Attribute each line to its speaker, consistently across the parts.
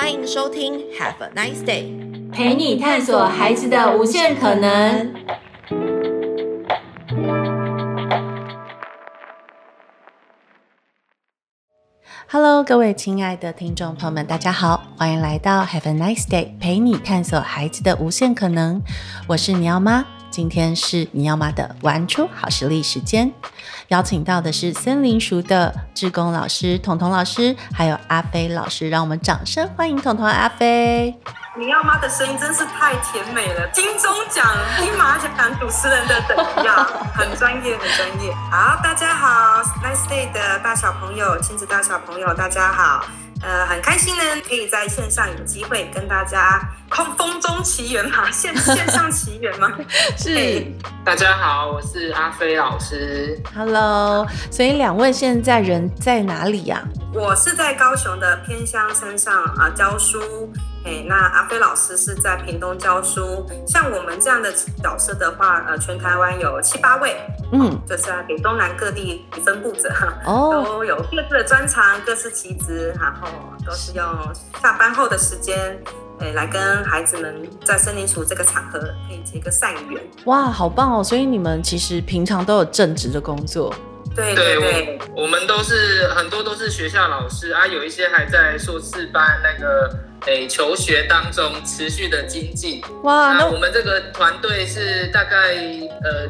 Speaker 1: 欢迎收听 Have a nice day，
Speaker 2: 陪你探索孩子的无限可能。
Speaker 3: Hello，各位亲爱的听众朋友们，大家好，欢迎来到 Have a nice day，陪你探索孩子的无限可能。我是你要妈，今天是尼奥妈的玩出好实力时间。邀请到的是森林塾的志工老师彤彤老师，还有阿飞老师，让我们掌声欢迎彤彤阿飞。
Speaker 4: 尼奥妈的声音真是太甜美了，金钟奖、金马奖主持人的等级，很专业，很专业。好，大家好，Nice Day 的大小朋友、亲子大小朋友，大家好。呃，很开心呢，可以在线上有机会跟大家空风中奇缘嘛，线线上奇缘嘛。
Speaker 3: 是
Speaker 4: ，hey,
Speaker 5: 大家好，我是阿飞老师。
Speaker 3: Hello，所以两位现在人在哪里呀？
Speaker 4: 我是在高雄的偏乡山上啊教书。哎，那阿飞老师是在屏东教书。像我们这样的角色的话，呃，全台湾有七八位，嗯，就是在北东南各地分布着，哦，都有各自的专长，各司其职，然后都是用下班后的时间，哎，来跟孩子们在森林塾这个场合可以结个善缘。
Speaker 3: 哇，好棒哦！所以你们其实平常都有正职的工作。
Speaker 4: 对对对，
Speaker 5: 我，我们都是很多都是学校老师啊，有一些还在硕士班那个诶求学当中持续的精进。哇，那我们这个团队是大概呃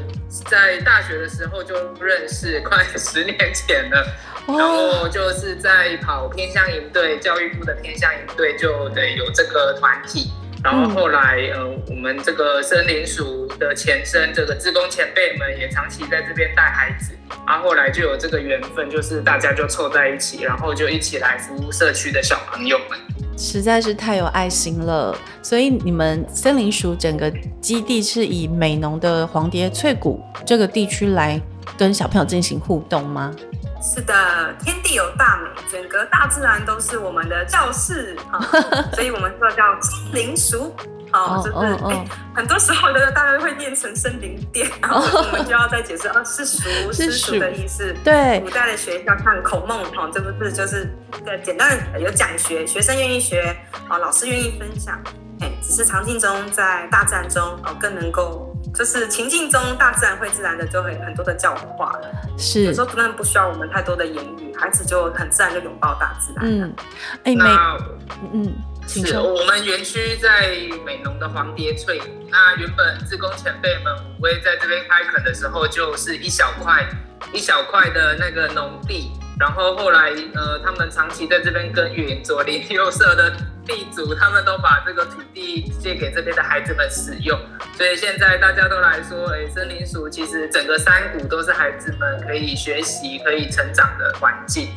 Speaker 5: 在大学的时候就认识，快十年前了，然后就是在跑偏向营队，教育部的偏向营队就得有这个团体。然后后来，呃，我们这个森林塾的前身，这个志工前辈们也长期在这边带孩子，啊，后后来就有这个缘分，就是大家就凑在一起，然后就一起来服务社区的小朋友们，
Speaker 3: 实在是太有爱心了。所以你们森林塾整个基地是以美浓的黄蝶翠谷这个地区来跟小朋友进行互动吗？
Speaker 4: 是的，天地有大美，整个大自然都是我们的教室啊，所以我们说叫森林塾，哦，就是很多时候的大家会念成森林殿，然后我们就要再解释，哦，是塾，是塾的意思。对，古代的学校像孔孟，哈，这不是就是简单的有讲学，学生愿意学，哦，老师愿意分享，哎，只是常境中在大自然中，哦，更能够。就是情境中，大自然会自然的就会很多的教化了。是，有时候可能不需要我们太多的言语，孩子就很自然就拥抱大自然。嗯，
Speaker 5: 哎，那嗯，是我们园区在美浓的黄蝶翠。那原本志工前辈们五位在这边开垦的时候，就是一小块一小块的那个农地。然后后来，呃，他们长期在这边耕耘，左邻右舍的地主，他们都把这个土地借给这边的孩子们使用。所以现在大家都来说，哎，森林鼠其实整个山谷都是孩子们可以学习、可以成长的环境。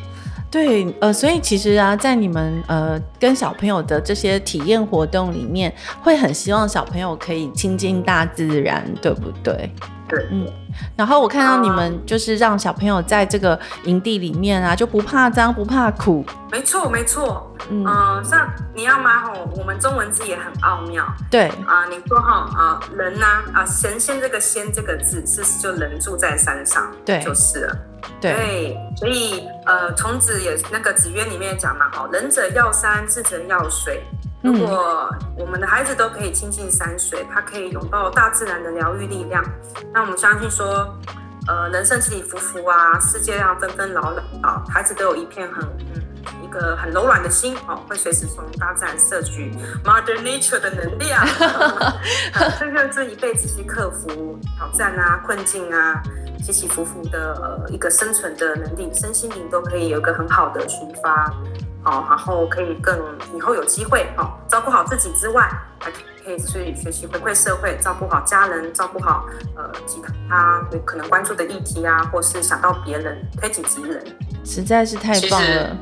Speaker 3: 对，呃，所以其实啊，在你们呃跟小朋友的这些体验活动里面，会很希望小朋友可以亲近大自然，对不对？
Speaker 4: 对，
Speaker 3: 嗯。然后我看到你们就是让小朋友在这个营地里面啊，就不怕脏不怕苦。
Speaker 4: 没错没错，嗯、呃，像你要吗？吼，我们中文字也很奥妙。
Speaker 3: 对
Speaker 4: 啊、呃，你说哈啊，人呐啊，神仙这个仙这个字是就人住在山上，对，就是了。对，对，所以呃，孔子也那个子曰里面讲嘛，哦，仁者要山，智者要水。如果我们的孩子都可以亲近山水，他可以拥抱大自然的疗愈力量，那我们相信说，呃，人生起起伏伏啊，世界上纷纷扰扰，孩子都有一片很嗯一个很柔软的心哦，会随时从大自然摄取 Mother Nature 的能量，这个是一辈子去克服挑战啊、困境啊、起起伏伏的呃一个生存的能力，身心灵都可以有一个很好的抒发。好，然后可以更以后有机会，好照顾好自己之外，还可以去学习回馈社会，照顾好家人，照顾好呃其他有可能关注的议题啊，或是想到别人，推己及人，
Speaker 3: 实在是太棒了。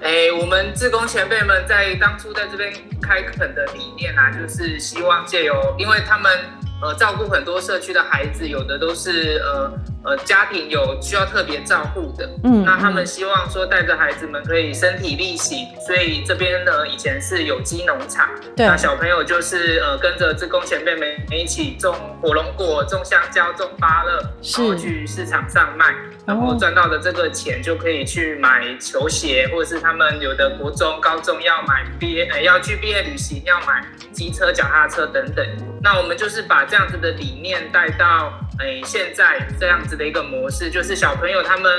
Speaker 5: 哎，我们志工前辈们在当初在这边开垦的理念啊，就是希望借由，因为他们呃照顾很多社区的孩子，有的都是呃。呃，家庭有需要特别照顾的，嗯，那他们希望说带着孩子们可以身体力行，所以这边呢以前是有机农场，对，那小朋友就是呃跟着志工前辈们一起种火龙果、种香蕉、种芭乐，然后去市场上卖。然后赚到的这个钱就可以去买球鞋，或者是他们有的国中、高中要买毕业，呃，要去毕业旅行要买机车、脚踏车等等。那我们就是把这样子的理念带到，诶，现在这样子的一个模式，就是小朋友他们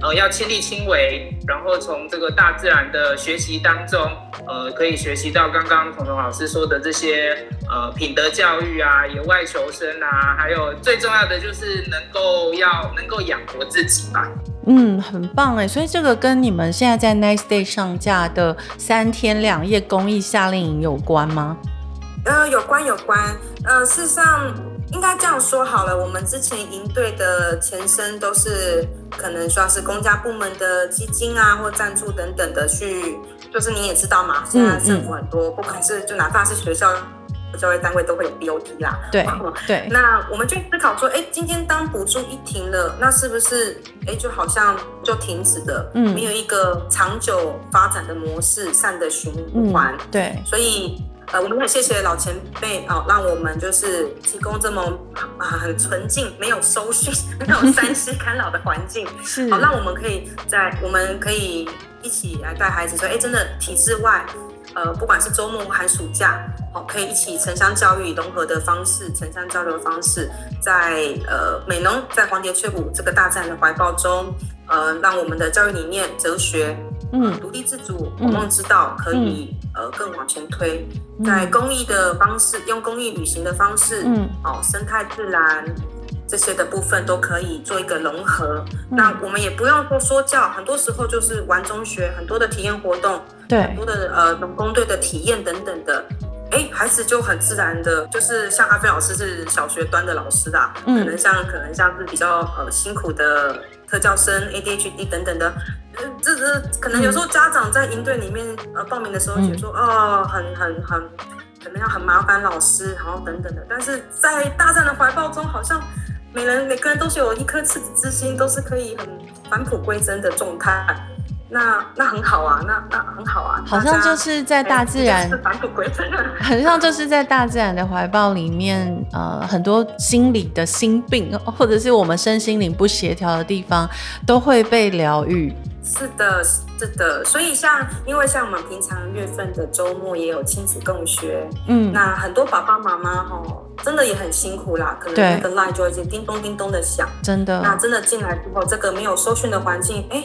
Speaker 5: 呃要亲力亲为，然后从这个大自然的学习当中，呃，可以学习到刚刚彤彤老师说的这些呃品德教育啊、野外求生啊，还有最重要的就是能够要能够养活自己吧。
Speaker 3: 嗯，很棒哎，所以这个跟你们现在在 Nice Day 上架的三天两夜公益夏令营有关吗？
Speaker 4: 呃，有关有关，呃，事实上应该这样说好了，我们之前营队的前身都是可能算是公家部门的基金啊，或赞助等等的去，就是你也知道嘛，现在政府很多，嗯嗯、不管是就哪怕是学校教育单位都会有 BOT 啦，
Speaker 3: 对对，
Speaker 4: 那我们就思考说，哎，今天当补助一停了，那是不是哎就好像就停止的，嗯，没有一个长久发展的模式，善的循环，
Speaker 3: 嗯、对，
Speaker 4: 所以。呃，我们很谢谢老前辈哦，让我们就是提供这么啊很纯净、没有收讯、没有 三 C 干扰的环境，是好，让我们可以在我们可以一起来带孩子说，哎，真的体制外，呃，不管是周末或寒暑假，哦，可以一起城乡教育融合的方式，城乡交流的方式，在呃美农在黄蝶翠谷这个大自然的怀抱中，呃，让我们的教育理念、哲学。嗯，独立自主，我们知道可以、嗯、呃更往前推，在公益的方式，用公益旅行的方式，嗯，哦，生态自然这些的部分都可以做一个融合。嗯、那我们也不用说说教，很多时候就是玩中学，很多的体验活动，对，很多的呃农工队的体验等等的，哎，孩子就很自然的，就是像阿飞老师是小学端的老师啦，嗯，可能像可能像是比较呃辛苦的特教生 ADHD 等等的。呃，这这可能有时候家长在营队里面呃报名的时候，觉得说哦，很很很，可能要很麻烦老师，然后等等的。但是在大自然的怀抱中，好像每人每个人都是有一颗赤子之心，都是可以很返璞归真的状态。那那很好啊，那那很好啊，
Speaker 3: 好像就是在大自然，很像就是在大自然的怀抱里面，呃，很多心理的心病，或者是我们身心灵不协调的地方，都会被疗愈。
Speaker 4: 是的，是的，所以像因为像我们平常月份的周末也有亲子共学，嗯，那很多爸爸妈妈哦，真的也很辛苦啦，可能那个 line 就会叮咚叮咚的响，
Speaker 3: 真的，
Speaker 4: 那真的进来之后，这个没有收讯的环境，哎。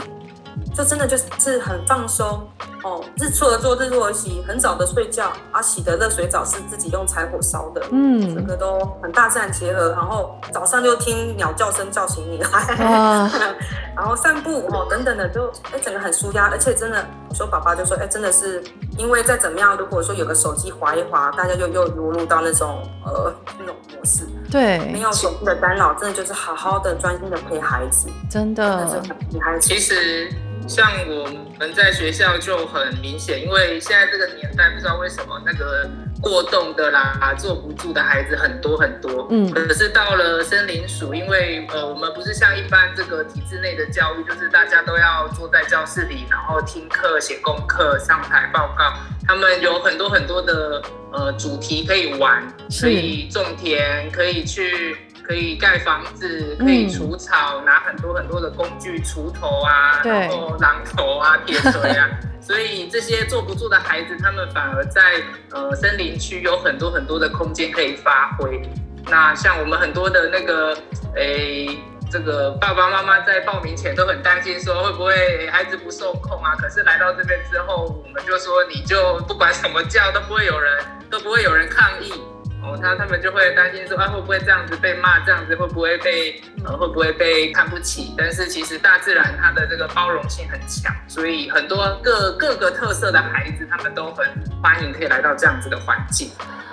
Speaker 4: 就真的就是很放松哦，日出而作，日落而息，很早的睡觉，啊，洗的热水澡是自己用柴火烧的，嗯，整个都很大自然结合，然后早上就听鸟叫声叫醒你来，啊、然后散步哦等等的，就哎整个很舒压，而且真的，我说爸爸就说，哎真的是，因为再怎么样，如果说有个手机滑一滑，大家就又融入到那种呃那种模式，
Speaker 3: 对，
Speaker 4: 没有手机的干扰，真的就是好好的专心的陪孩子，
Speaker 3: 真的，
Speaker 4: 真的是陪孩子，
Speaker 5: 其实。像我们在学校就很明显，因为现在这个年代，不知道为什么那个过动的啦、坐不住的孩子很多很多。嗯，可是到了森林署，因为呃，我们不是像一般这个体制内的教育，就是大家都要坐在教室里，然后听课、写功课、上台报告。他们有很多很多的呃主题可以玩，可以种田，可以去。可以盖房子，可以除草，嗯、拿很多很多的工具，锄头啊，然后榔头啊，铁锤啊，所以这些坐不住的孩子，他们反而在呃森林区有很多很多的空间可以发挥。那像我们很多的那个，诶，这个爸爸妈妈在报名前都很担心，说会不会孩子不受控啊？可是来到这边之后，我们就说你就不管什么叫都不会有人，都不会有人抗议。哦，他他们就会担心说，啊，会不会这样子被骂？这样子会不会被呃，会不会被看不起？但是其实大自然它的这个包容性很强，所以很多各各个特色的孩子，他们都很欢迎可以来到这样子的环境。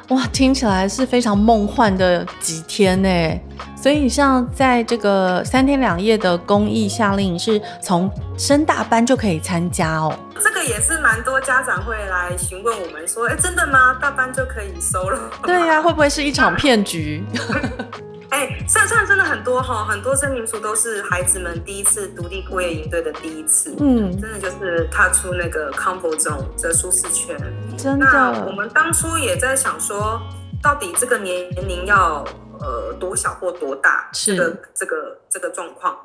Speaker 3: 哇，听起来是非常梦幻的几天呢。所以像在这个三天两夜的公益夏令营，是从升大班就可以参加哦。
Speaker 4: 这个也是蛮多家长会来询问我们说，哎，真的吗？大班就可以收了？
Speaker 3: 对呀、啊，会不会是一场骗局？
Speaker 4: 哎，现在真的很多哈，很多森林署都是孩子们第一次独立过夜营队的第一次，嗯，真的就是踏出那个 comfort zone 这舒适圈。
Speaker 3: 真的，
Speaker 4: 那我们当初也在想说，到底这个年龄要呃多小或多大？是的，这个这个状况。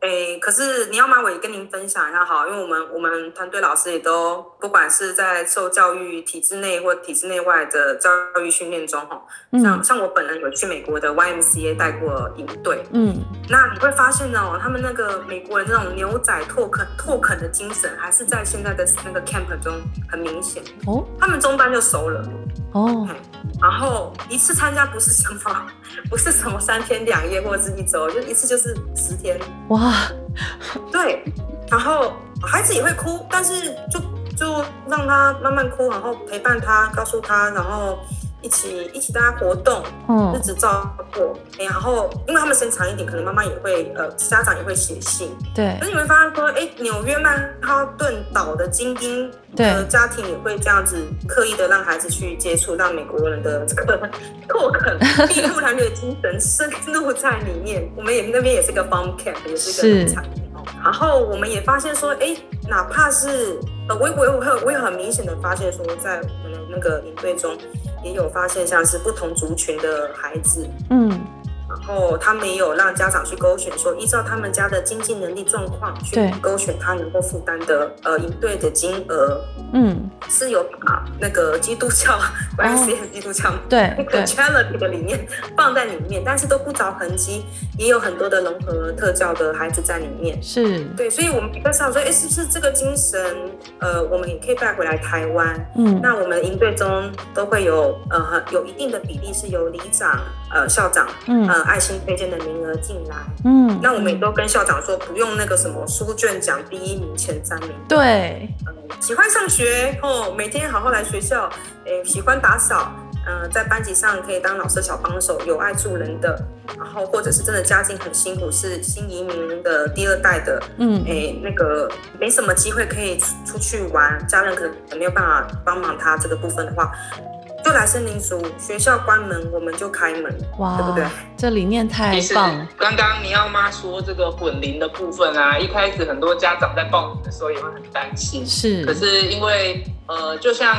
Speaker 4: 诶，可是你要吗？我也跟您分享一下哈，因为我们我们团队老师也都不管是在受教育体制内或体制内外的教育训练中，哈，像像我本人有去美国的 YMCA 带过营队，嗯，那你会发现呢，他们那个美国人那种牛仔拓垦拓垦的精神，还是在现在的那个 camp 中很明显哦，他们中班就熟了。哦，然后一次参加不是什么 不是什么三天两夜或者是一周，就一次就是十天。哇。对，然后孩子也会哭，但是就就让他慢慢哭，然后陪伴他，告诉他，然后。一起一起大家活动，嗯，日子照过，然后因为他们时间长一点，可能妈妈也会，呃，家长也会写信，
Speaker 3: 对。
Speaker 4: 那你会发现说，哎，纽约曼哈顿岛的精英的家庭也会这样子刻意的让孩子去接触，让美国人的这个拓垦筚路蓝缕的精神深入在里面。我们也那边也是个 farm camp，也是个农场。然后我们也发现说，哎，哪怕是呃，我我我我也很明显的发现说，在我们的那个营队中。也有发现，像是不同族群的孩子，嗯，然后他们也有让家长去勾选，说依照他们家的经济能力状况去勾选他能够负担的呃营队的金额，嗯，是有把那个基督教，关系很基督教，
Speaker 3: 对，
Speaker 4: 那个 charity 的理念放在里面，但是都不着痕迹，也有很多的融合特教的孩子在里面，
Speaker 3: 是。
Speaker 4: 对，所以我们比较想说，哎，是不是这个精神，呃，我们也可以带回来台湾，嗯，那我们营队中都会有。呃，有一定的比例是由里长、呃校长、嗯、呃爱心推荐的名额进来，嗯，那我们也都跟校长说，不用那个什么书卷奖第一名、前三名，
Speaker 3: 对，
Speaker 4: 呃，喜欢上学哦，每天好好来学校，诶，喜欢打扫。呃，在班级上可以当老师小帮手，有爱助人的，然后或者是真的家境很辛苦，是新移民的第二代的，嗯，哎，那个没什么机会可以出出去玩，家人可能没有办法帮忙他这个部分的话。就来森林书学校关门，我们就开门，哇，对不对？
Speaker 3: 这理念太棒。
Speaker 5: 刚刚你要妈说这个混龄的部分啊，一开始很多家长在报名的时候也会很担心，
Speaker 3: 是。
Speaker 5: 可是因为呃，就像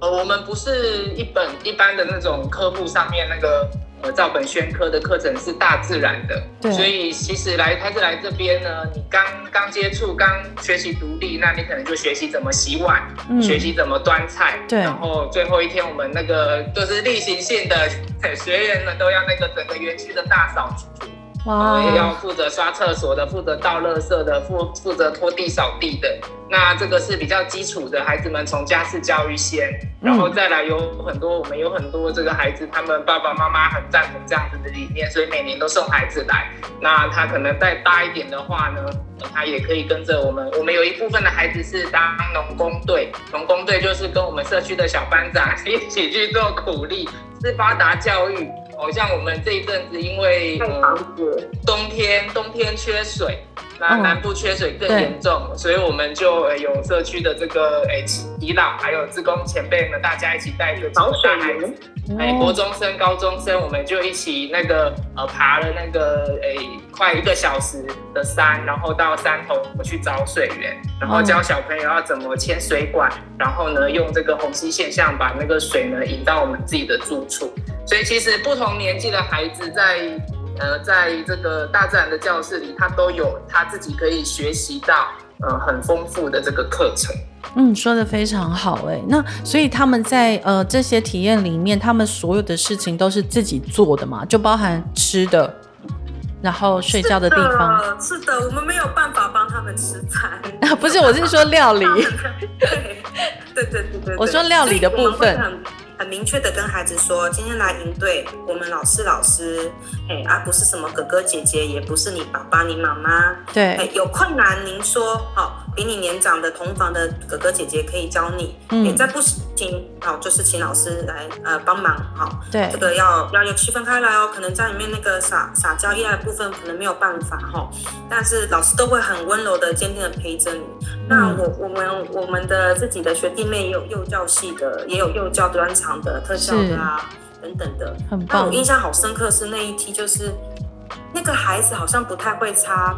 Speaker 5: 呃，我们不是一本一般的那种科目上面那个。照本宣科的课程是大自然的，对，所以其实来他是来这边呢，你刚刚接触、刚学习独立，那你可能就学习怎么洗碗，嗯、学习怎么端菜，对，然后最后一天我们那个就是例行性的 学员们都要那个整个园区的大扫除。哇！也要负责刷厕所的，负责倒垃圾的，负负责拖地扫地的。那这个是比较基础的，孩子们从家事教育先，然后再来有很多，我们有很多这个孩子，他们爸爸妈妈很赞同这样子的理念，所以每年都送孩子来。那他可能再大一点的话呢，他也可以跟着我们。我们有一部分的孩子是当农工队，农工队就是跟我们社区的小班长 一起去做苦力，是发达教育。好像我们这一阵子，因为呃冬天冬天缺水，那南部缺水更严重，哦、所以我们就有社区的这个诶耆老，还有志工前辈们，大家一起带着找水源，哎，国中生、高中生，我们就一起那个呃爬了那个诶快一个小时的山，然后到山头去找水源，然后教小朋友要怎么牵水管，然后呢用这个虹吸现象把那个水呢引到我们自己的住处。所以其实不同年纪的孩子在呃，在这个大自然的教室里，他都有他自己可以学习到呃很丰富的这个课程。
Speaker 3: 嗯，说的非常好哎。那所以他们在呃这些体验里面，他们所有的事情都是自己做的嘛？就包含吃的，然后睡觉的地方。
Speaker 4: 是的，是的，我们没有办法帮他们吃饭。
Speaker 3: 啊，不是，我是说料理。
Speaker 4: 对对对对对。
Speaker 3: 我说料理的部分。
Speaker 4: 很明确的跟孩子说，今天来营对，我们老师老师，哎，而、啊、不是什么哥哥姐姐，也不是你爸爸你妈妈，
Speaker 3: 对，
Speaker 4: 哎，有困难您说，好、哦，比你年长的同房的哥哥姐姐可以教你，嗯，哎，再不行，好、哦，就是请老师来呃帮忙，好、哦，
Speaker 3: 对，
Speaker 4: 这个要要有区分开来哦，可能在里面那个撒撒娇依赖的部分可能没有办法哈、哦，但是老师都会很温柔的、坚定的陪着你。那我我们我们的自己的学弟妹也有幼教系的，也有幼教专长的、特效的啊等等的。很棒。那我印象好深刻是那一期，就是那个孩子好像不太会擦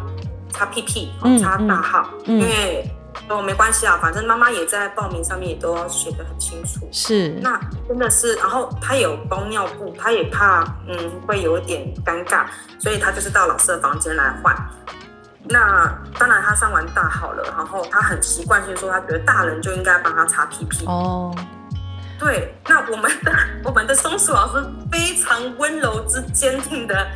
Speaker 4: 擦屁屁，擦大号，嗯嗯、因为哦没关系啊，反正妈妈也在报名上面也都要写得很清楚。
Speaker 3: 是。
Speaker 4: 那真的是，然后他有包尿布，他也怕嗯会有一点尴尬，所以他就是到老师的房间来换。那当然他上完大号了，然后他很习惯性说，他觉得大人就应该帮他擦屁屁。哦。对，那我们的 我们的松鼠老师非常温柔之坚定的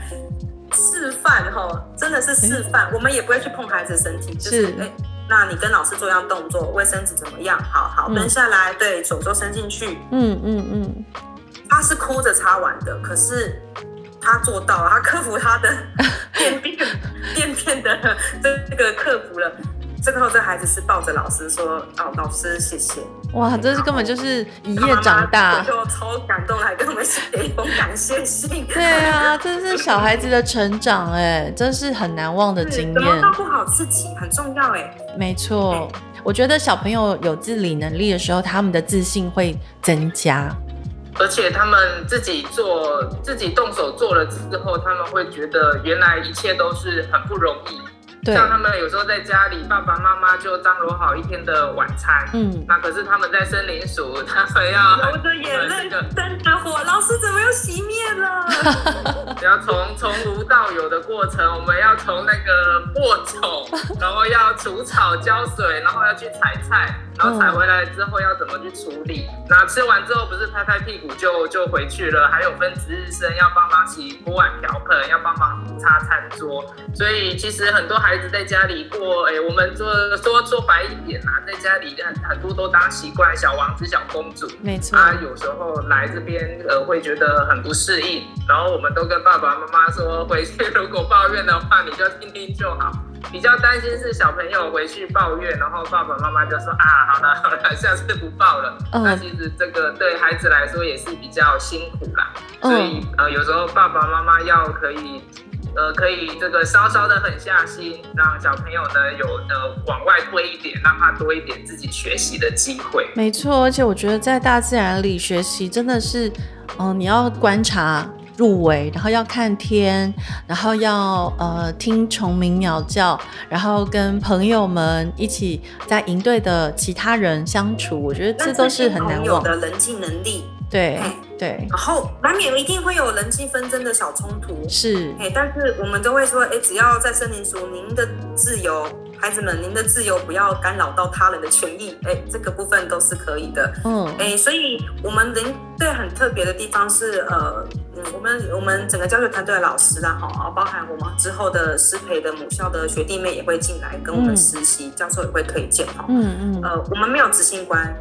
Speaker 4: 示范，哈，真的是示范。我们也不会去碰孩子的身体，就是，是诶，那你跟老师做一样动作，卫生纸怎么样？好好蹲下来，对，手手伸进去。嗯嗯嗯。他是哭着擦完的，可是他做到了，他克服他的 便便便便的这个克服了。这个时候，这孩子是抱着老师说：“哦，老师，谢谢。”
Speaker 3: 哇，这是根本就是一夜长大，
Speaker 4: 妈妈就超感动，还跟我们写一封感谢信。
Speaker 3: 对啊，这是小孩子的成长，哎，真是很难忘的经验。怎么
Speaker 4: 照顾好自己很重要，哎，
Speaker 3: 没错。我觉得小朋友有自理能力的时候，他们的自信会增加，
Speaker 5: 而且他们自己做、自己动手做了之后，他们会觉得原来一切都是很不容易。
Speaker 3: 对
Speaker 5: 像他们有时候在家里，爸爸妈妈就张罗好一天的晚餐。嗯，那可是他们在森林鼠，他们要
Speaker 4: 流着眼泪，生着火，老师怎么又熄灭了？
Speaker 5: 要从从无到有的过程，我们要从那个播种，然后要除草浇水，然后要去采菜，然后采回来之后要怎么去处理？那吃完之后不是拍拍屁股就就回去了？还有分值日生要帮忙洗锅碗瓢盆，要帮忙擦餐桌，所以其实很多孩。子在家里过，哎、欸，我们说说说白一点啦，在家里很很多都当习惯小王子、小公主，
Speaker 3: 没错。
Speaker 5: 他有时候来这边，呃，会觉得很不适应，然后我们都跟爸爸妈妈说，回去如果抱怨的话，你就听听就好。比较担心是小朋友回去抱怨，然后爸爸妈妈就说啊，好了 好了，下次不抱了。嗯。那其实这个对孩子来说也是比较辛苦啦，所以呃，有时候爸爸妈妈要可以。呃，可以这个稍稍的狠下心，让小朋友呢有呃往外推一点，让他多一点自己学习的机会。
Speaker 3: 没错，而且我觉得在大自然里学习真的是，嗯、呃，你要观察入围，然后要看天，然后要呃听虫鸣鸟叫，然后跟朋友们一起在营队的其他人相处，我觉得这都是很难忘
Speaker 4: 的人际能力。
Speaker 3: 对。对，
Speaker 4: 然后难免一定会有人际纷争的小冲突，
Speaker 3: 是，
Speaker 4: 哎，但是我们都会说，哎，只要在森林鼠，您的自由，孩子们，您的自由不要干扰到他人的权益，哎，这个部分都是可以的，嗯，哎，所以我们人对很特别的地方是，呃，嗯，我们我们整个教学团队的老师啦，哈，包含我们之后的师培的母校的学弟妹也会进来跟我们实习，嗯、教授也会推荐，哈，嗯嗯，呃，我们没有执行官。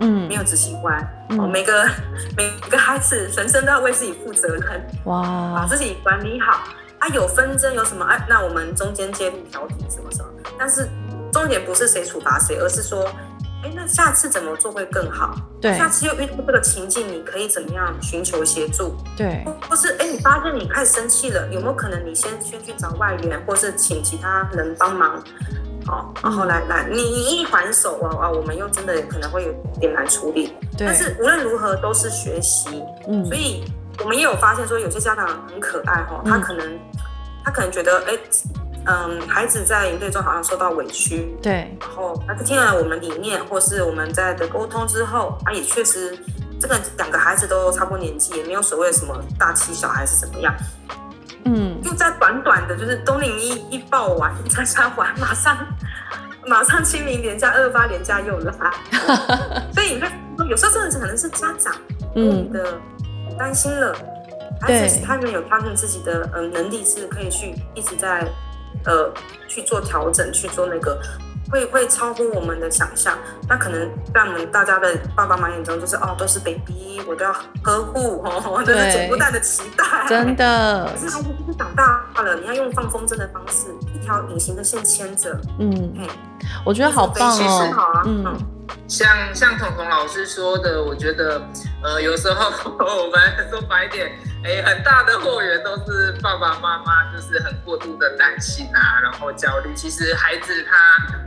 Speaker 4: 嗯，没有执行官，嗯、哦，每个 每个孩子人生都要为自己负责任，哇，把自己管理好。啊，有纷争有什么？哎、啊，那我们中间介入调停什么什么。但是重点不是谁处罚谁，而是说，哎，那下次怎么做会更好？对，下次又遇到这个情境，你可以怎么样寻求协助？
Speaker 3: 对，
Speaker 4: 或是哎，你发现你开始生气了，有没有可能你先先去找外援，或是请其他人帮忙？好，然后来来，你你一还手啊啊，我们又真的可能会有点难处理。对，但是无论如何都是学习，嗯，所以我们也有发现说，有些家长很可爱哈，他可能、嗯、他可能觉得，哎，嗯，孩子在营队中好像受到委屈，
Speaker 3: 对，
Speaker 4: 然后他听了我们理念，或是我们在的沟通之后，啊，也确实，这个两个孩子都差不多年纪，也没有所谓什么大欺小孩是怎么样。嗯，就在短短的，就是冬令一一报完，在家完，马上马上清明连假、二八连假又来，所以你看，有时候真的是可能是家长嗯。的担心了，而且他们有他们自己的嗯能力是可以去一直在呃去做调整，去做那个。会会超乎我们的想象，那可能在我们大家的爸爸妈妈眼中，就是哦，都是 baby，我都要呵护哦，这是剪不断的期待，
Speaker 3: 真的。
Speaker 4: 可是孩子就是长大了，你要用放风筝的方式，一条隐形的线牵着，嗯，嗯，
Speaker 3: 我觉得好棒哦，好啊，嗯。
Speaker 5: 像像彤彤老师说的，我觉得，呃，有时候 我们说白点，哎、很大的货源都是爸爸妈妈就是很过度的担心啊，然后焦虑。其实孩子他，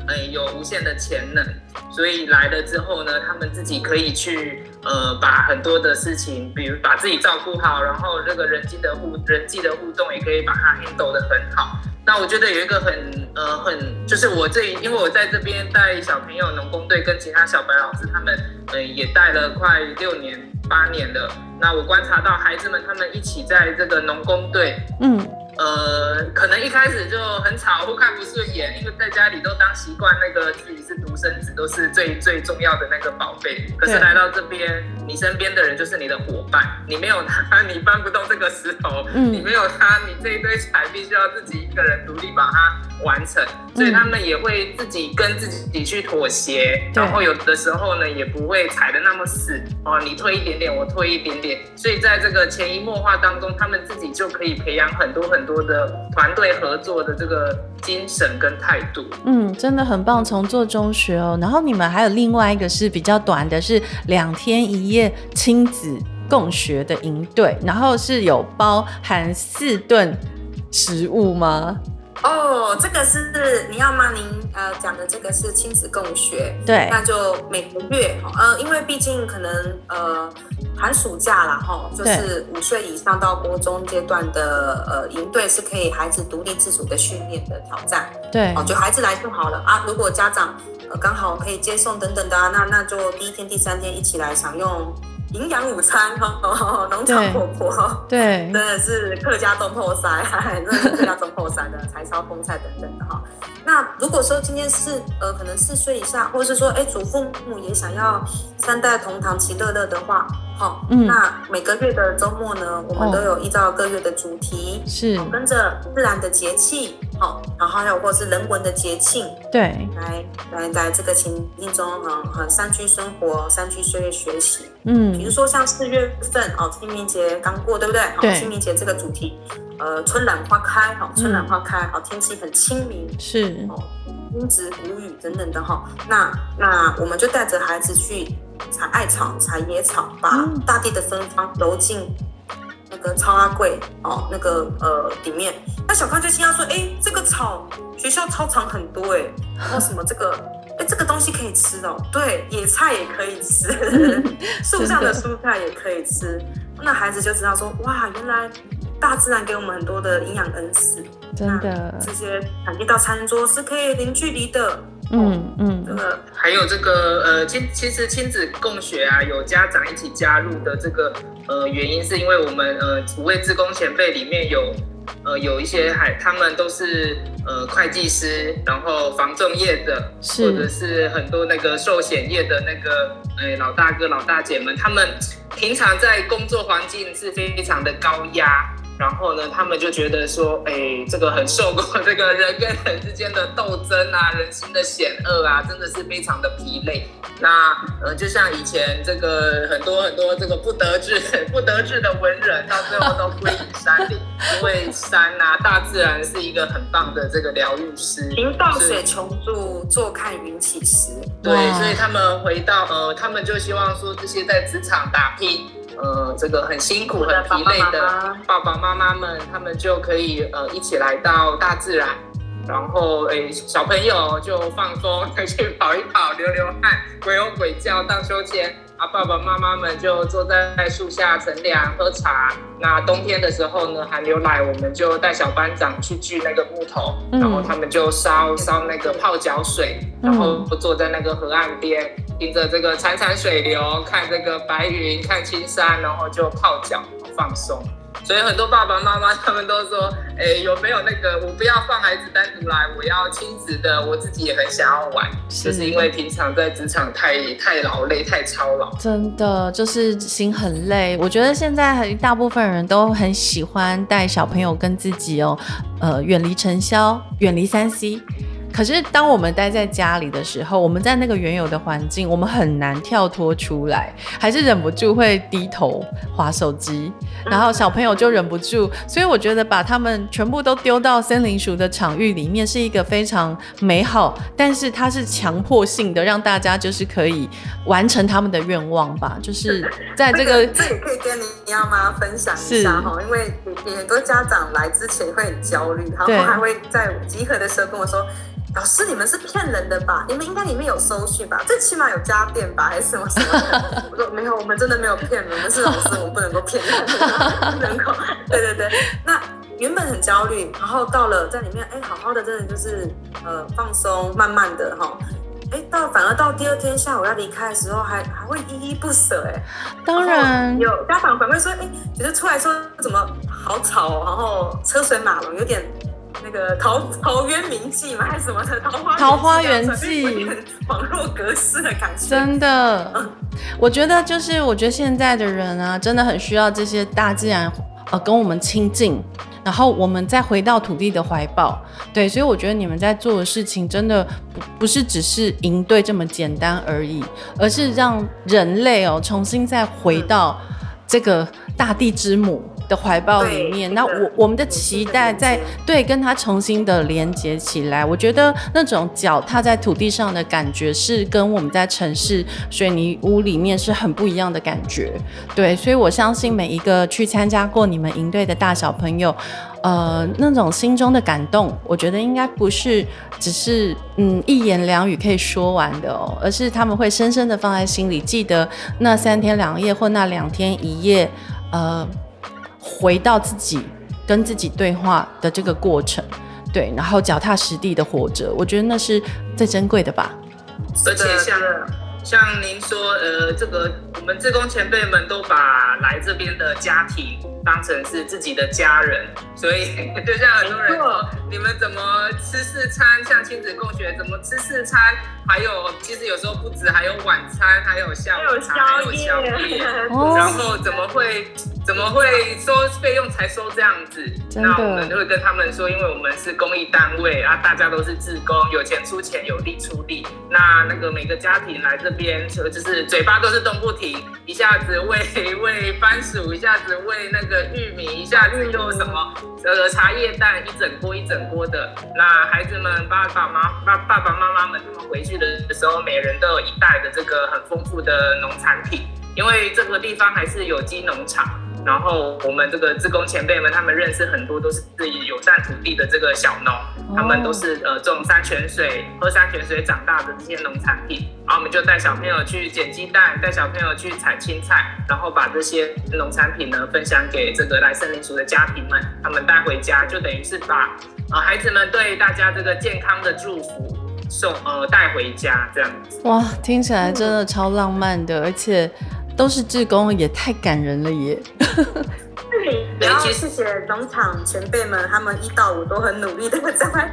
Speaker 5: 呃、欸，有无限的潜能，所以来了之后呢，他们自己可以去，呃，把很多的事情，比如把自己照顾好，然后这个人际的互人际的互动也可以把它 handle 得很好。那我觉得有一个很呃很，就是我这因为我在这边带小朋友农工队，跟其他小白老师他们，嗯也带了快六年八年了。那我观察到孩子们他们一起在这个农工队，嗯，呃，可能一开始就很吵或看不顺眼，因为在家里都当习惯那个自己是独生子，都是最最重要的那个宝贝。可是来到这边，你身边的人就是你的伙伴，你没有他，你搬不动这个石头；嗯、你没有他，你这一堆柴必须要自己一个人独立把它完成。所以他们也会自己跟自己去妥协，然后有的时候呢，也不会踩的那么死哦。你退一点点，我退一点点。所以在这个潜移默化当中，他们自己就可以培养很多很多。多的团队合作的这个精神跟态度，
Speaker 3: 嗯，真的很棒，从做中学哦。然后你们还有另外一个是比较短的，是两天一夜亲子共学的营队，然后是有包含四顿食物吗？
Speaker 4: 哦，这个是你要吗？您呃讲的这个是亲子共学，
Speaker 3: 对，
Speaker 4: 那就每个月呃，因为毕竟可能呃寒暑假啦哈，就是五岁以上到国中阶段的呃营队是可以孩子独立自主的训练的挑战，
Speaker 3: 对，
Speaker 4: 哦，就孩子来就好了啊。如果家长呃刚好可以接送等等的啊，那那就第一天、第三天一起来享用。营养午餐哦，农场婆婆
Speaker 3: 对，
Speaker 4: 真的是客家东坡山，真的是客家东坡山的柴烧风菜等等的哈。那如果说今天是呃可能四岁以下，或者是说哎祖父母也想要三代同堂其乐乐的话，好，嗯，那每个月的周末呢，我们都有依照各月的主题，
Speaker 3: 是。
Speaker 4: 跟着自然的节气，好，然后还有或是人文的节庆，
Speaker 3: 对，
Speaker 4: 来来在这个情境中嗯，很山区生活，山区岁月学习，
Speaker 3: 嗯，
Speaker 4: 比如说像四月份哦，清明节刚过，对不对？
Speaker 3: 对，
Speaker 4: 清明节这个主题。呃，春暖花开，哈，春暖花开，好，天气很清明，
Speaker 3: 是，
Speaker 4: 哦，阴质谷雨等等的哈。那那我们就带着孩子去采艾草、采野草，把大地的芬芳揉进那个超阿柜哦，那个呃里面。那小康就惊讶说：“哎，这个草学校操场很多哎，然后什么这个哎这个东西可以吃哦？对，野菜也可以吃，树上的蔬菜也可以吃。那孩子就知道说：哇，原来。”大自然给我们很多的营养恩赐，
Speaker 3: 真的，
Speaker 4: 这些产地到餐桌是可以零距离的。
Speaker 3: 嗯嗯，
Speaker 4: 这个
Speaker 5: 还有这个呃亲，其实亲子共学啊，有家长一起加入的这个呃原因，是因为我们呃五位志工前辈里面有呃有一些还他们都是呃会计师，然后防重业的，或者是很多那个寿险业的那个呃老大哥老大姐们，他们平常在工作环境是非常的高压。然后呢，他们就觉得说，哎，这个很受过这个人跟人之间的斗争啊，人心的险恶啊，真的是非常的疲累。那呃，就像以前这个很多很多这个不得志不得志的文人，到最后都归隐山林，因为山啊，大自然是一个很棒的这个疗愈师。
Speaker 4: 行到水穷处，坐看云起时。
Speaker 5: 对，所以他们回到呃，他们就希望说，这些在职场打拼。呃，这个很辛苦、很疲累的爸爸妈妈们，他们就可以呃一起来到大自然，然后诶小朋友就放松，再 去跑一跑、流流汗、鬼吼鬼叫、荡秋千。啊，爸爸妈妈们就坐在树下乘凉喝茶。那冬天的时候呢，寒流来，我们就带小班长去锯那个木头，然后他们就烧烧那个泡脚水，然后坐在那个河岸边，听着这个潺潺水流，看这个白云，看青山，然后就泡脚放松。所以很多爸爸妈妈他们都说，哎，有没有那个我不要放孩子单独来，我要亲子的，我自己也很想要玩，是就是因为平常在职场太太劳累，太操劳，
Speaker 3: 真的就是心很累。我觉得现在很大部分人都很喜欢带小朋友跟自己哦，呃，远离尘嚣，远离三 C。可是，当我们待在家里的时候，我们在那个原有的环境，我们很难跳脱出来，还是忍不住会低头划手机，然后小朋友就忍不住。所以，我觉得把他们全部都丢到森林鼠的场域里面，是一个非常美好，但是它是强迫性的，让大家就是可以完成他们的愿望吧。就是在
Speaker 4: 这个，这，也可以跟你要妈分享一下哈，因为很多家长来之前会很焦虑，然后还会在集合的时候跟我说。老师，你们是骗人的吧？你们应该里面有收据吧？最起码有家电吧，还是什么什么的？我说没有，我们真的没有骗人，我们是老师，我们不能够骗人，不能够。对对对，那原本很焦虑，然后到了在里面，哎，好好的，真的就是呃放松，慢慢的哈，哎，到反而到第二天下午要离开的时候还，还还会依依不舍哎。
Speaker 3: 当然
Speaker 4: 有家长反馈说，哎，觉得出来说怎么好吵，然后车水马龙，有点那个桃桃渊明记嘛，还是什么的桃花
Speaker 3: 桃花源记，
Speaker 4: 网络格式的感觉。
Speaker 3: 真的，嗯、我觉得就是我觉得现在的人啊，真的很需要这些大自然呃跟我们亲近。然后我们再回到土地的怀抱，对，所以我觉得你们在做的事情真的不不是只是应对这么简单而已，而是让人类哦重新再回到这个大地之母的怀抱里面，那我我们的期待在对跟他重新的连接起来，我觉得那种脚踏在土地上的感觉是跟我们在城市水泥屋里面是很不一样的感觉，对，所以我相信每一个去参加过你们营队的大小朋友，呃，那种心中的感动，我觉得应该不是只是嗯一言两语可以说完的哦，而是他们会深深的放在心里，记得那三天两夜或那两天一夜，呃。回到自己跟自己对话的这个过程，对，然后脚踏实地的活着，我觉得那是最珍贵的吧。
Speaker 5: 而且像像您说，呃，这个我们自工前辈们都把来这边的家庭当成是自己的家人，所以 就像很多人说，你们怎么吃四餐，像亲子共学怎么吃四餐？还有，其实有时候不止，还有晚餐，还有下午茶，还有宵夜，然后怎么会怎么会收费用才收这样子？那我们就会跟他们说，因为我们是公益单位啊，大家都是自工，有钱出钱，有力出力。那那个每个家庭来这边，就是嘴巴都是动不停，一下子喂喂番薯，一下子喂那个玉米，一下子就什么呃茶叶蛋，一整锅一整锅的。那孩子们爸爸妈爸爸爸妈妈们他们回去。的时候，每人都有一袋的这个很丰富的农产品，因为这个地方还是有机农场。然后我们这个志工前辈们，他们认识很多都是自己友善土地的这个小农，他们都是呃种山泉水、喝山泉水长大的这些农产品。然后我们就带小朋友去捡鸡蛋，带小朋友去采青菜，然后把这些农产品呢分享给这个来森林族的家庭们，他们带回家，就等于是把呃孩子们对大家这个健康的祝福。送呃带回家这样子
Speaker 3: 哇，听起来真的超浪漫的，而且都是志工，也太感人了耶。
Speaker 4: 然后谢谢农场前辈们，他们一到五都很努力的在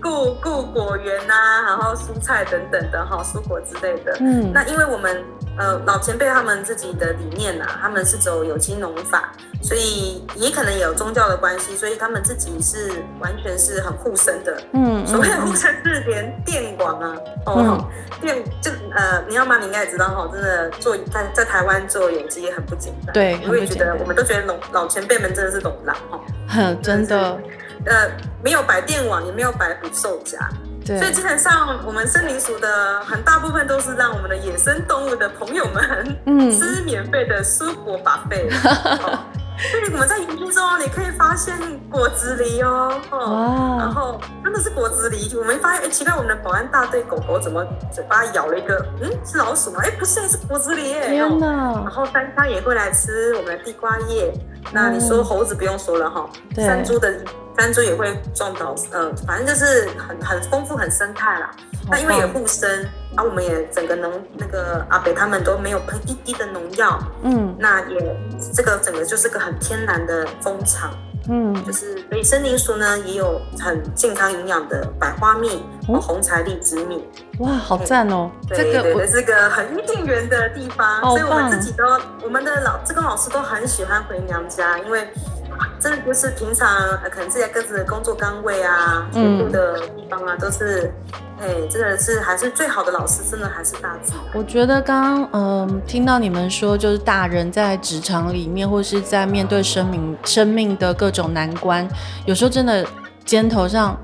Speaker 4: 顾 顾果园呐、啊，然后蔬菜等等的哈，蔬果之类的。嗯，那因为我们呃老前辈他们自己的理念呐、啊，他们是走有机农法，所以也可能也有宗教的关系，所以他们自己是完全是很护生的。嗯，所谓护生是连电广啊，哦，嗯、电就呃，你要吗？你应该也知道哈，真的做在在台湾做有机也很不简单。
Speaker 3: 对，
Speaker 4: 我也觉得我们都觉得老老前辈们真的是懂狼哈，
Speaker 3: 很真的。
Speaker 4: 呃，没有摆电网，也没有摆捕兽夹，对，所以基本上我们森林鼠的很大部分都是让我们的野生动物的朋友们，嗯，吃免费的蔬果 buffet。所以我们在营区中，你可以发现果子狸哦，哦，然后真的是果子狸。我们发现，哎，奇怪，我们的保安大队狗狗怎么嘴巴咬了一个？嗯，是老鼠吗？哎，不是，是果子狸耶。
Speaker 3: 天哪！
Speaker 4: 然后山羌也会来吃我们的地瓜叶。那你说猴子不用说了哈，山猪的山猪也会撞到，呃，反正就是很很丰富，很生态啦。那因为也护生。啊，我们也整个农那个阿北他们都没有喷一滴的农药，嗯，那也这个整个就是个很天然的蜂场，嗯，就是所以森林鼠呢也有很健康营养的百花蜜、哦、红彩荔枝蜜，
Speaker 3: 哇，好赞哦！
Speaker 4: 对对对，是个很伊甸园的地方，所以我们自己都我们的老志工老师都很喜欢回娘家，因为真的就是平常可能自己各自的工作岗位啊、居住的地方啊，都是。哎，真的是还是最好的老师，真的还是大自然。
Speaker 3: 我觉得刚刚嗯，听到你们说，就是大人在职场里面，或是在面对生命生命的各种难关，有时候真的肩头上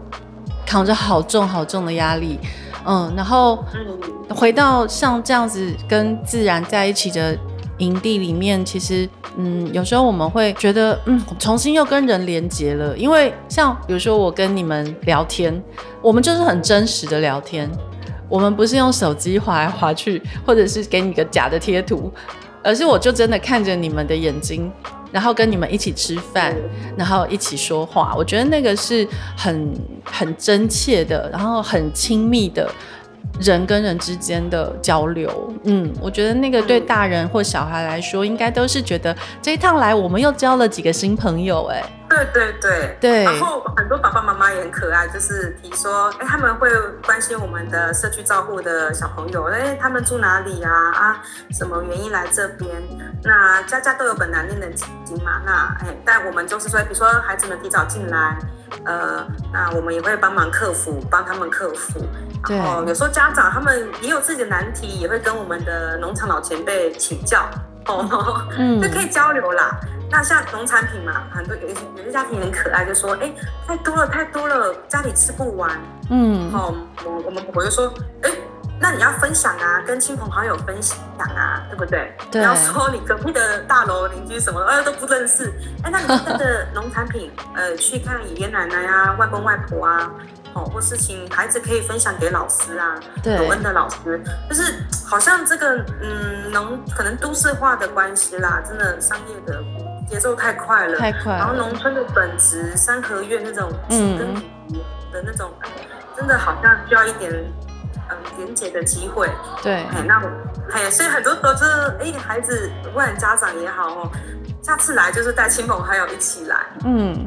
Speaker 3: 扛着好重好重的压力，嗯，然后回到像这样子跟自然在一起的营地里面，其实嗯，有时候我们会觉得嗯，重新又跟人连接了，因为像比如说我跟你们聊天。我们就是很真实的聊天，我们不是用手机划来划去，或者是给你个假的贴图，而是我就真的看着你们的眼睛，然后跟你们一起吃饭，然后一起说话。我觉得那个是很很真切的，然后很亲密的人跟人之间的交流。嗯，我觉得那个对大人或小孩来说，应该都是觉得这一趟来，我们又交了几个新朋友。哎，
Speaker 4: 对对对
Speaker 3: 对。
Speaker 4: 然后很多爸爸妈妈也很可爱，就是提说，哎，他们会关心我们的社区照护的小朋友，哎，他们住哪里啊？啊，什么原因来这边？那家家都有本难念的经嘛。那哎，但我们就是说，比如说孩子们提早进来。呃，那我们也会帮忙克服，帮他们克服。然后有时候家长他们也有自己的难题，也会跟我们的农场老前辈请教哦，嗯，就可以交流啦。那像农产品嘛，很多有些有些家庭很可爱，就说，哎，太多了太多了，家里吃不完。嗯，哦，我我们婆婆就说，哎。那你要分享啊，跟亲朋好友分享啊，对不对？对。你要说你隔壁的大楼邻居什么的，呃，都不认识。哎，那你带着农产品，呃，去看爷爷奶奶啊、外公外婆啊，哦，或是请孩子可以分享给老师啊，对，有恩的老师，就是好像这个，嗯，农可能都市化的关系啦，真的商业的节奏太快了，
Speaker 3: 太快。然
Speaker 4: 后农村的本质，三合院那种嗯。的那种，真的好像需要一点。嗯，连接的机会，
Speaker 3: 对，
Speaker 4: 哎，那我，哎，所以很多时候就是，哎，孩子，不管家长也好哦，下次来就是带亲朋好友一起来，
Speaker 3: 嗯，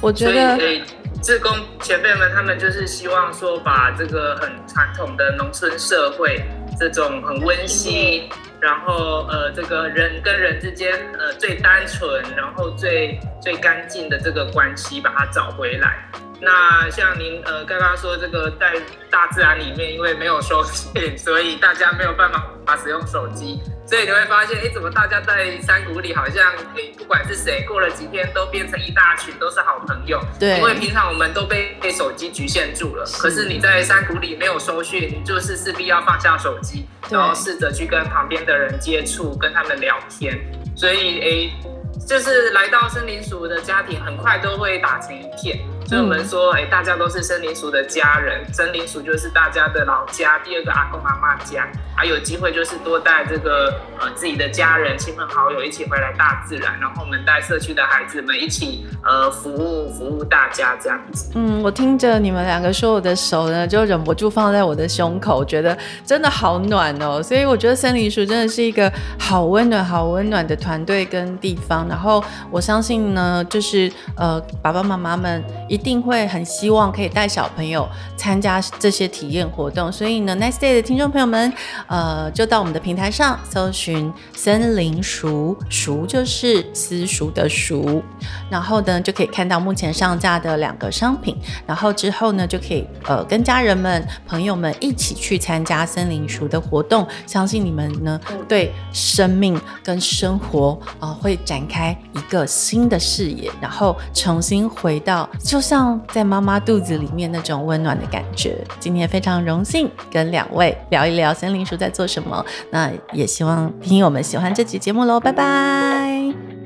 Speaker 3: 我觉得，
Speaker 5: 所以，志工前辈们他们就是希望说，把这个很传统的农村社会这种很温馨，然后呃，这个人跟人之间呃最单纯，然后最最干净的这个关系，把它找回来。那像您呃刚刚说这个在大自然里面，因为没有收讯，所以大家没有办法使用手机，所以你会发现，哎，怎么大家在山谷里好像，哎，不管是谁，过了几天都变成一大群，都是好朋友。对，因为平常我们都被被手机局限住了。是。可是你在山谷里没有收讯，你就是势必要放下手机，然后试着去跟旁边的人接触，跟他们聊天。所以，哎，就是来到森林鼠的家庭，很快都会打成一片。所以我们说，哎，大家都是森林鼠的家人，森林鼠就是大家的老家，第二个阿公阿妈家，还有机会就是多带这个呃自己的家人、亲朋好友一起回来大自然，然后我们带社区的孩子们一起呃服务服务大家这样子。
Speaker 3: 嗯，我听着你们两个说，我的手呢就忍不住放在我的胸口，觉得真的好暖哦。所以我觉得森林鼠真的是一个好温暖、好温暖的团队跟地方。然后我相信呢，就是呃爸爸妈妈们一。一定会很希望可以带小朋友参加这些体验活动，所以呢，Nice Day 的听众朋友们，呃，就到我们的平台上搜寻森林熟”，熟就是私塾的熟，然后呢，就可以看到目前上架的两个商品，然后之后呢，就可以呃跟家人们、朋友们一起去参加森林熟的活动，相信你们呢对生命跟生活啊、呃、会展开一个新的视野，然后重新回到就。像在妈妈肚子里面那种温暖的感觉。今天非常荣幸跟两位聊一聊森林叔在做什么。那也希望听友们喜欢这期节目喽，拜拜。